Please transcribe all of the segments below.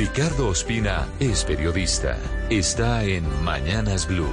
Ricardo Ospina es periodista. Está en Mañanas Blue.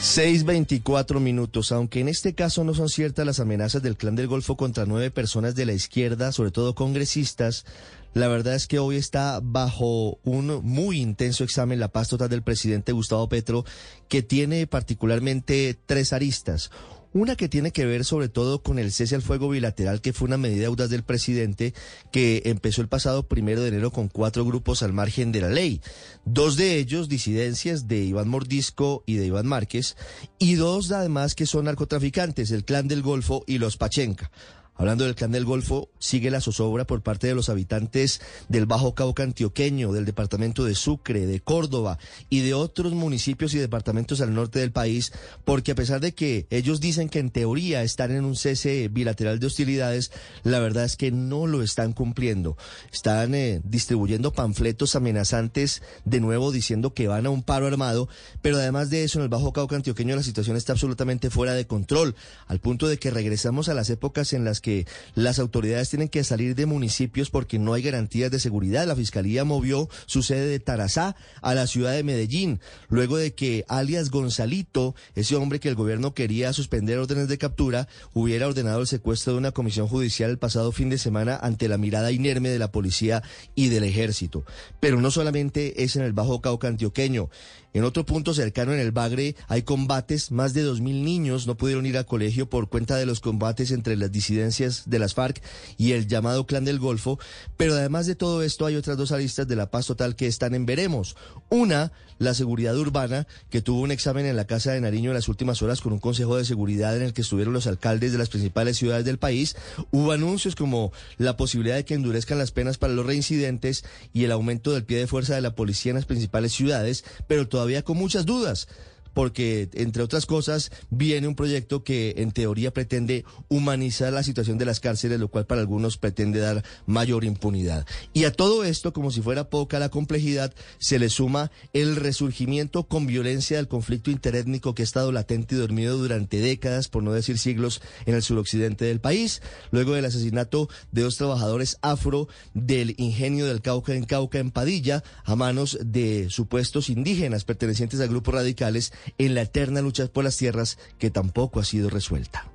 6.24 minutos, aunque en este caso no son ciertas las amenazas del Clan del Golfo contra nueve personas de la izquierda, sobre todo congresistas, la verdad es que hoy está bajo un muy intenso examen la paz total del presidente Gustavo Petro, que tiene particularmente tres aristas. Una que tiene que ver sobre todo con el cese al fuego bilateral, que fue una medida audaz del presidente que empezó el pasado primero de enero con cuatro grupos al margen de la ley. Dos de ellos disidencias de Iván Mordisco y de Iván Márquez, y dos además que son narcotraficantes, el Clan del Golfo y los Pachenca. Hablando del Clan del Golfo, sigue la zozobra por parte de los habitantes del Bajo Cauca antioqueño, del departamento de Sucre, de Córdoba y de otros municipios y departamentos al norte del país, porque a pesar de que ellos dicen que en teoría están en un cese bilateral de hostilidades, la verdad es que no lo están cumpliendo. Están eh, distribuyendo panfletos amenazantes, de nuevo diciendo que van a un paro armado, pero además de eso, en el Bajo Cauca antioqueño la situación está absolutamente fuera de control, al punto de que regresamos a las épocas en las que las autoridades tienen que salir de municipios porque no hay garantías de seguridad. La Fiscalía movió su sede de Tarazá a la ciudad de Medellín, luego de que alias Gonzalito, ese hombre que el gobierno quería suspender órdenes de captura, hubiera ordenado el secuestro de una comisión judicial el pasado fin de semana ante la mirada inerme de la policía y del ejército. Pero no solamente es en el Bajo Cauca antioqueño. En otro punto cercano en el Bagre hay combates, más de dos mil niños no pudieron ir al colegio por cuenta de los combates entre las disidencias de las FARC y el llamado Clan del Golfo, pero además de todo esto hay otras dos aristas de la paz total que están en veremos. Una, la seguridad urbana, que tuvo un examen en la Casa de Nariño en las últimas horas con un consejo de seguridad en el que estuvieron los alcaldes de las principales ciudades del país. Hubo anuncios como la posibilidad de que endurezcan las penas para los reincidentes y el aumento del pie de fuerza de la policía en las principales ciudades, pero todavía todavía con muchas dudas porque, entre otras cosas, viene un proyecto que en teoría pretende humanizar la situación de las cárceles, lo cual para algunos pretende dar mayor impunidad. Y a todo esto, como si fuera poca la complejidad, se le suma el resurgimiento con violencia del conflicto interétnico que ha estado latente y dormido durante décadas, por no decir siglos, en el suroccidente del país, luego del asesinato de dos trabajadores afro del ingenio del Cauca en Cauca en Padilla a manos de supuestos indígenas pertenecientes a grupos radicales en la eterna lucha por las tierras que tampoco ha sido resuelta.